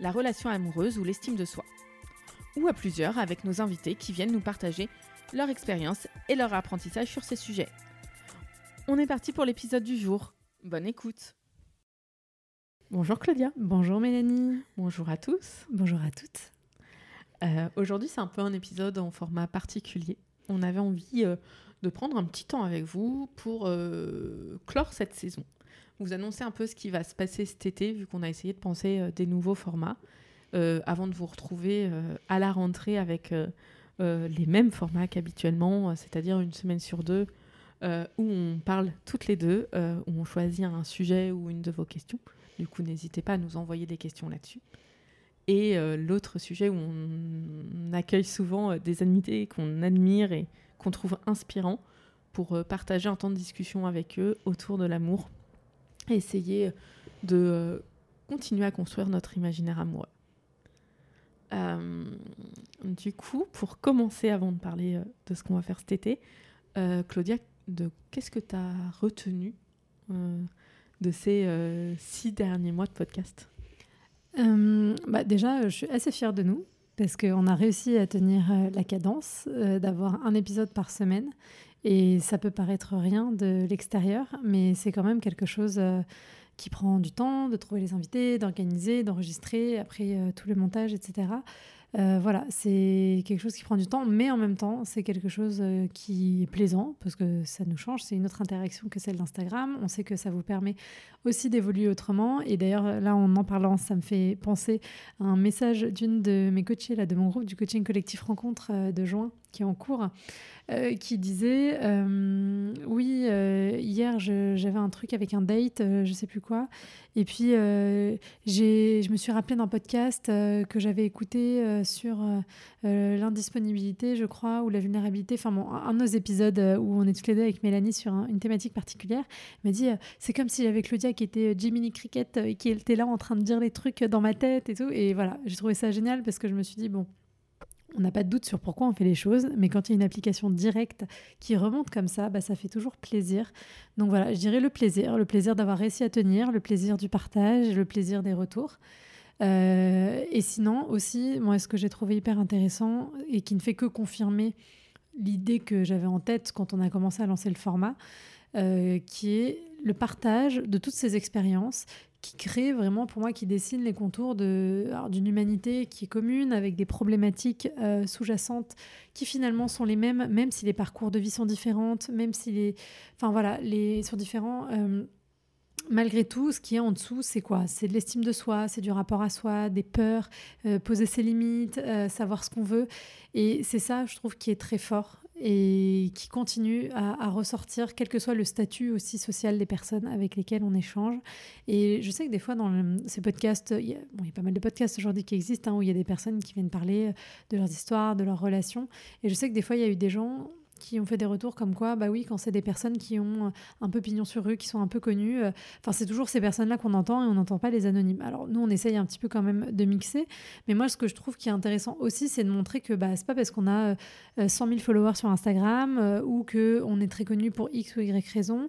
la relation amoureuse ou l'estime de soi. Ou à plusieurs avec nos invités qui viennent nous partager leur expérience et leur apprentissage sur ces sujets. On est parti pour l'épisode du jour. Bonne écoute. Bonjour Claudia. Bonjour Mélanie. Bonjour à tous. Bonjour à toutes. Euh, Aujourd'hui, c'est un peu un épisode en format particulier. On avait envie euh, de prendre un petit temps avec vous pour euh, clore cette saison. Vous annoncer un peu ce qui va se passer cet été, vu qu'on a essayé de penser euh, des nouveaux formats, euh, avant de vous retrouver euh, à la rentrée avec les mêmes formats qu'habituellement, c'est-à-dire une semaine sur deux, où on parle toutes les deux, où on choisit un sujet ou une de vos questions. Du coup, n'hésitez pas à nous envoyer des questions là-dessus. Et l'autre sujet où on accueille souvent des invités qu'on admire et qu'on trouve inspirants pour partager un temps de discussion avec eux autour de l'amour essayer de euh, continuer à construire notre imaginaire amoureux. Du coup, pour commencer, avant de parler euh, de ce qu'on va faire cet été, euh, Claudia, qu'est-ce que tu as retenu de ces six derniers mois de podcast? Bah déjà, je suis assez fière de nous parce qu'on a réussi à tenir la cadence, d'avoir un épisode par semaine. Et ça peut paraître rien de l'extérieur, mais c'est quand même quelque chose euh, qui prend du temps, de trouver les invités, d'organiser, d'enregistrer, après euh, tout le montage, etc. Euh, voilà, c'est quelque chose qui prend du temps, mais en même temps, c'est quelque chose qui est plaisant parce que ça nous change. C'est une autre interaction que celle d'Instagram. On sait que ça vous permet aussi d'évoluer autrement. Et d'ailleurs, là, en en parlant, ça me fait penser à un message d'une de mes coachées, là, de mon groupe du coaching collectif rencontre de juin, qui est en cours, euh, qui disait euh, Oui, euh, hier, j'avais un truc avec un date, je sais plus quoi. Et puis, je me suis rappelé d'un podcast que j'avais écouté sur l'indisponibilité, je crois, ou la vulnérabilité. Enfin, un de nos épisodes où on est toutes les deux avec Mélanie sur un- une thématique particulière. M'a dit C'est comme si j'avais Claudia qui était Jiminy Cricket et qui était là en train de dire les trucs dans ma tête et tout. Et voilà, j'ai trouvé ça génial parce que je me suis dit Bon. On n'a pas de doute sur pourquoi on fait les choses, mais quand il y a une application directe qui remonte comme ça, bah, ça fait toujours plaisir. Donc voilà, je dirais le plaisir, le plaisir d'avoir réussi à tenir, le plaisir du partage, le plaisir des retours. Euh, et sinon aussi, moi, ce que j'ai trouvé hyper intéressant et qui ne fait que confirmer l'idée que j'avais en tête quand on a commencé à lancer le format, euh, qui est le partage de toutes ces expériences qui crée vraiment pour moi, qui dessine les contours d'une humanité qui est commune avec des problématiques euh, sous-jacentes qui finalement sont les mêmes, même si les parcours de vie sont différents, même si les, enfin voilà, les sont différents. euh, Malgré tout, ce qui est en dessous, c'est quoi? C'est de l'estime de soi, c'est du rapport à soi, des peurs, euh, poser ses limites, savoir ce qu'on veut. Et c'est ça, je trouve, qui est très fort et qui continue à, ressortir, quel que soit le statut aussi social des personnes avec lesquelles on échange. Et je sais que des fois, dans ces podcasts, il y, a, bon, il y a pas mal de podcasts aujourd'hui qui existent, hein, où il y a des personnes qui viennent parler de leurs histoires, de leurs relations. Et je sais que des fois, il y a eu des gens qui ont fait des retours comme quoi, bah oui, quand c'est des personnes qui ont un peu pignon sur rue, qui sont un peu connues, euh, enfin, c'est toujours ces personnes-là qu'on entend et on n'entend pas les anonymes. Alors, nous, on essaye un petit peu quand même de mixer, mais moi, ce que je trouve qui est intéressant aussi, c'est de montrer que bah, c'est pas parce qu'on a euh, 100 000 followers sur Instagram euh, ou qu'on est très connu pour X ou Y raison,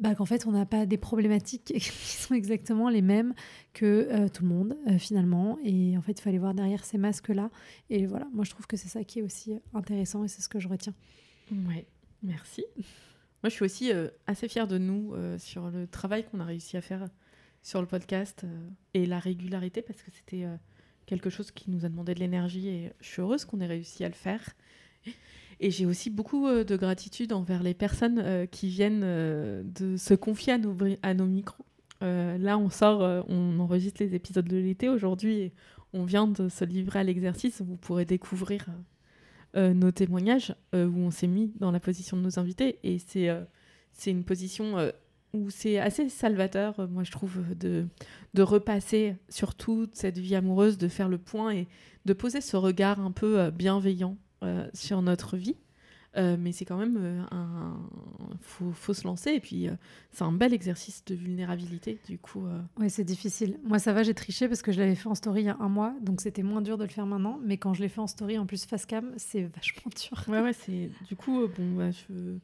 bah, qu'en fait, on n'a pas des problématiques qui sont exactement les mêmes que euh, tout le monde, euh, finalement. Et en fait, il fallait voir derrière ces masques-là. Et voilà, moi, je trouve que c'est ça qui est aussi intéressant et c'est ce que je retiens. Ouais, merci. Moi, je suis aussi euh, assez fière de nous euh, sur le travail qu'on a réussi à faire sur le podcast euh, et la régularité parce que c'était quelque chose qui nous a demandé de l'énergie et je suis heureuse qu'on ait réussi à le faire. Et j'ai aussi beaucoup de gratitude envers les personnes qui viennent de se confier à nos, à nos micros. Là, on sort, on enregistre les épisodes de l'été aujourd'hui et on vient de se livrer à l'exercice. Vous pourrez découvrir nos témoignages euh, où on s'est mis dans la position de nos invités et c'est euh, une position euh, où c'est assez salvateur, euh, moi je trouve, de, de repasser sur toute cette vie amoureuse, de faire le point et de poser ce regard un peu bienveillant sur notre vie. Mais c'est quand même un. Faut, faut se lancer et puis c'est un bel exercice de vulnérabilité du coup. Oui, c'est difficile. Moi, ça va, j'ai triché parce que je l'avais fait en story il y a un mois, donc c'était moins dur de le faire maintenant. Mais quand je l'ai fait en story en plus face cam, c'est vachement dur. Ouais, ouais, c'est. Du coup, bon, bah, je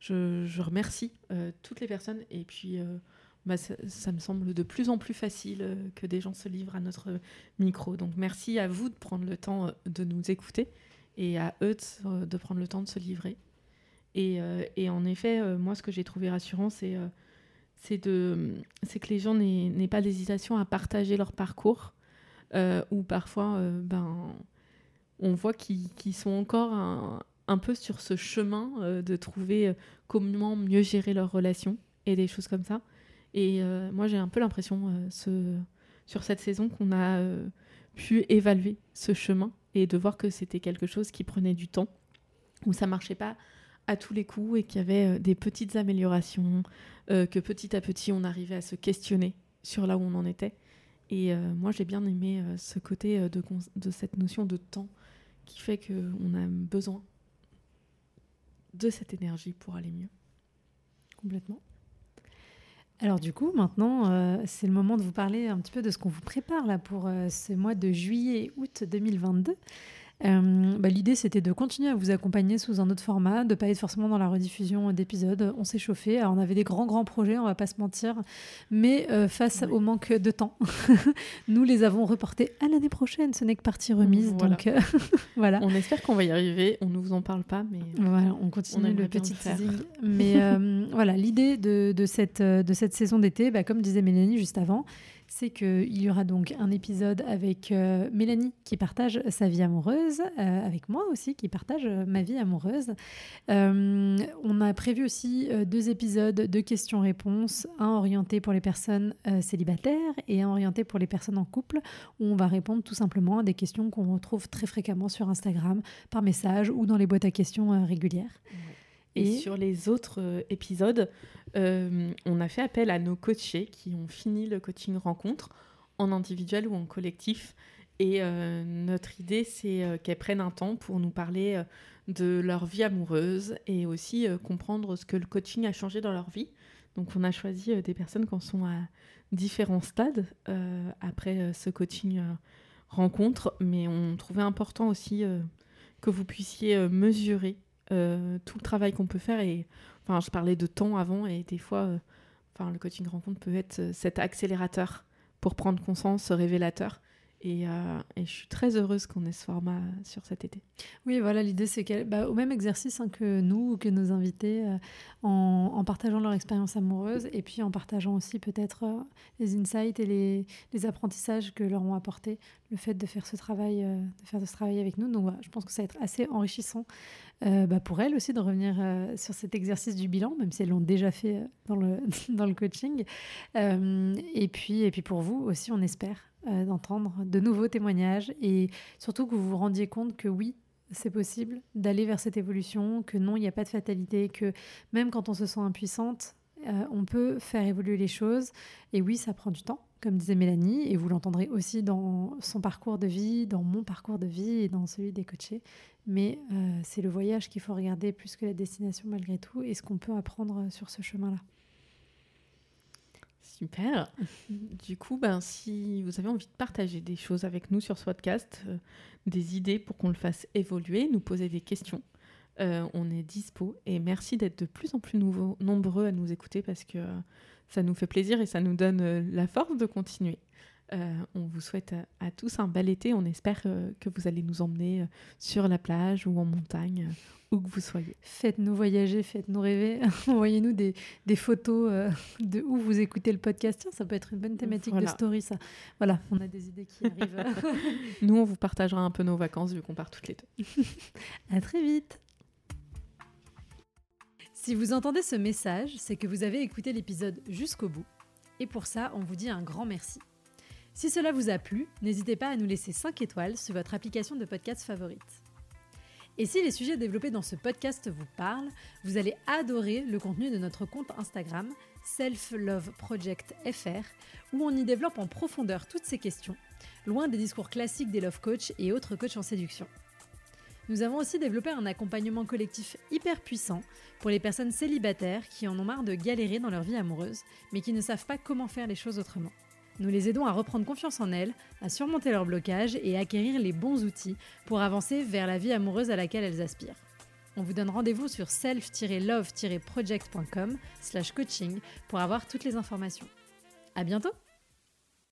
je, remercie euh, toutes les personnes et puis euh, bah, ça, me semble de plus en plus facile euh, que des gens se livrent à notre micro. Donc merci à vous de prendre le temps de nous écouter et à eux de, prendre le temps de se livrer. Et, en effet, moi ce que j'ai trouvé rassurant, c'est c'est que les gens n'aient pas d'hésitation à partager leur parcours ou parfois ben, on voit qu'ils sont encore un, peu sur ce chemin euh, de trouver euh, comment mieux gérer leurs relations et des choses comme ça. Et euh, moi, j'ai un peu l'impression sur cette saison qu'on a pu évaluer ce chemin et de voir que c'était quelque chose qui prenait du temps, où ça marchait pas à tous les coups et qu'il y avait des petites améliorations, que petit à petit on arrivait à se questionner sur là où on en était. Et moi j'ai bien aimé ce côté de, de, cette notion de temps qui fait qu'on a besoin de cette énergie pour aller mieux. Complètement. Alors du coup, maintenant, euh, c'est le moment de vous parler un petit peu de ce qu'on vous prépare là pour euh, ce mois de juillet et août 2022. Euh, bah, l'idée, c'était de continuer à vous accompagner sous un autre format, de pas être forcément dans la rediffusion d'épisodes. On s'est chauffé. on avait des grands, grands projets, on va pas se mentir. Mais euh, face au manque de temps, nous les avons reportés à l'année prochaine. Ce n'est que partie remise. Voilà. Donc, euh, voilà. On espère qu'on va y arriver. On ne vous en parle pas, mais voilà, on continue le petit teasing. Mais voilà, l'idée de, de, cette, de cette saison d'été, bah, comme disait Mélanie juste avant, c'est qu'il y aura donc un épisode avec euh, Mélanie qui partage sa vie amoureuse, euh, avec moi aussi qui partage euh, ma vie amoureuse. on a prévu aussi deux épisodes de questions-réponses, un orienté pour les personnes célibataires et un orienté pour les personnes en couple, où on va répondre tout simplement à des questions qu'on retrouve très fréquemment sur Instagram, par message ou dans les boîtes à questions régulières. Et, sur les autres euh, épisodes, euh, on a fait appel à nos coachés qui ont fini le coaching rencontre en individuel ou en collectif. Et euh, notre idée, c'est qu'elles prennent un temps pour nous parler de leur vie amoureuse et aussi comprendre ce que le coaching a changé dans leur vie. Donc on a choisi des personnes qui en sont à différents stades après ce coaching rencontre, mais on trouvait important aussi que vous puissiez mesurer euh, tout le travail qu'on peut faire. Et enfin, je parlais de temps avant, et des fois, euh, enfin, le coaching rencontre peut être euh, cet accélérateur pour prendre conscience, ce révélateur. Et, et, je suis très heureuse qu'on ait ce format sur cet été. Oui, voilà, l'idée c'est qu'au bah, même exercice hein, que nous ou que nos invités, en, en, partageant leur expérience amoureuse et puis en partageant aussi peut-être les insights et les, apprentissages que leur ont apporté le fait de faire ce travail, de faire ce travail avec nous. Donc je pense que ça va être assez enrichissant euh, bah pour elles aussi de revenir euh, sur cet exercice du bilan, même si elles l'ont déjà fait euh, dans, le, dans le coaching. et, puis, et puis pour vous aussi, on espère d'entendre de nouveaux témoignages et surtout que vous vous rendiez compte que oui, c'est possible d'aller vers cette évolution, que non, il n'y a pas de fatalité, que même quand on se sent impuissante, on peut faire évoluer les choses. Et oui, ça prend du temps, comme disait Mélanie, et vous l'entendrez aussi dans son parcours de vie, dans mon parcours de vie et dans celui des coachés. Mais euh, c'est le voyage qu'il faut regarder plus que la destination malgré tout et ce qu'on peut apprendre sur ce chemin-là. Super. du coup, ben, si vous avez envie de partager des choses avec nous sur ce podcast, euh, des idées pour qu'on le fasse évoluer, nous poser des questions, euh, on est dispo. Et merci d'être de plus en plus nombreux à nous écouter parce que ça nous fait plaisir et ça nous donne la force de continuer. Euh, on vous souhaite à, tous un bel été. On espère euh, que vous allez nous emmener euh, sur la plage ou en montagne, où que vous soyez. Faites-nous voyager, faites-nous rêver. Envoyez-nous des, photos de où vous écoutez le podcast. ça peut être une bonne thématique de story, ça. Voilà, on a des idées qui arrivent. nous, on vous partagera un peu nos vacances vu qu'on part toutes les deux. à très vite. Si vous entendez ce message, c'est que vous avez écouté l'épisode jusqu'au bout. Et pour ça, on vous dit un grand merci. Si cela vous a plu, n'hésitez pas à nous laisser 5 étoiles sur votre application de podcast favorite. Et si les sujets développés dans ce podcast vous parlent, vous allez adorer le contenu de notre compte Instagram Self Love Project FR, où on y développe en profondeur toutes ces questions, loin des discours classiques des love coach et autres coachs en séduction. Nous avons aussi développé un accompagnement collectif hyper puissant pour les personnes célibataires qui en ont marre de galérer dans leur vie amoureuse, mais qui ne savent pas comment faire les choses autrement. Nous les aidons à reprendre confiance en elles, à surmonter leurs blocages et à acquérir les bons outils pour avancer vers la vie amoureuse à laquelle elles aspirent. On vous donne rendez-vous sur self-love-project.com slash coaching pour avoir toutes les informations. À bientôt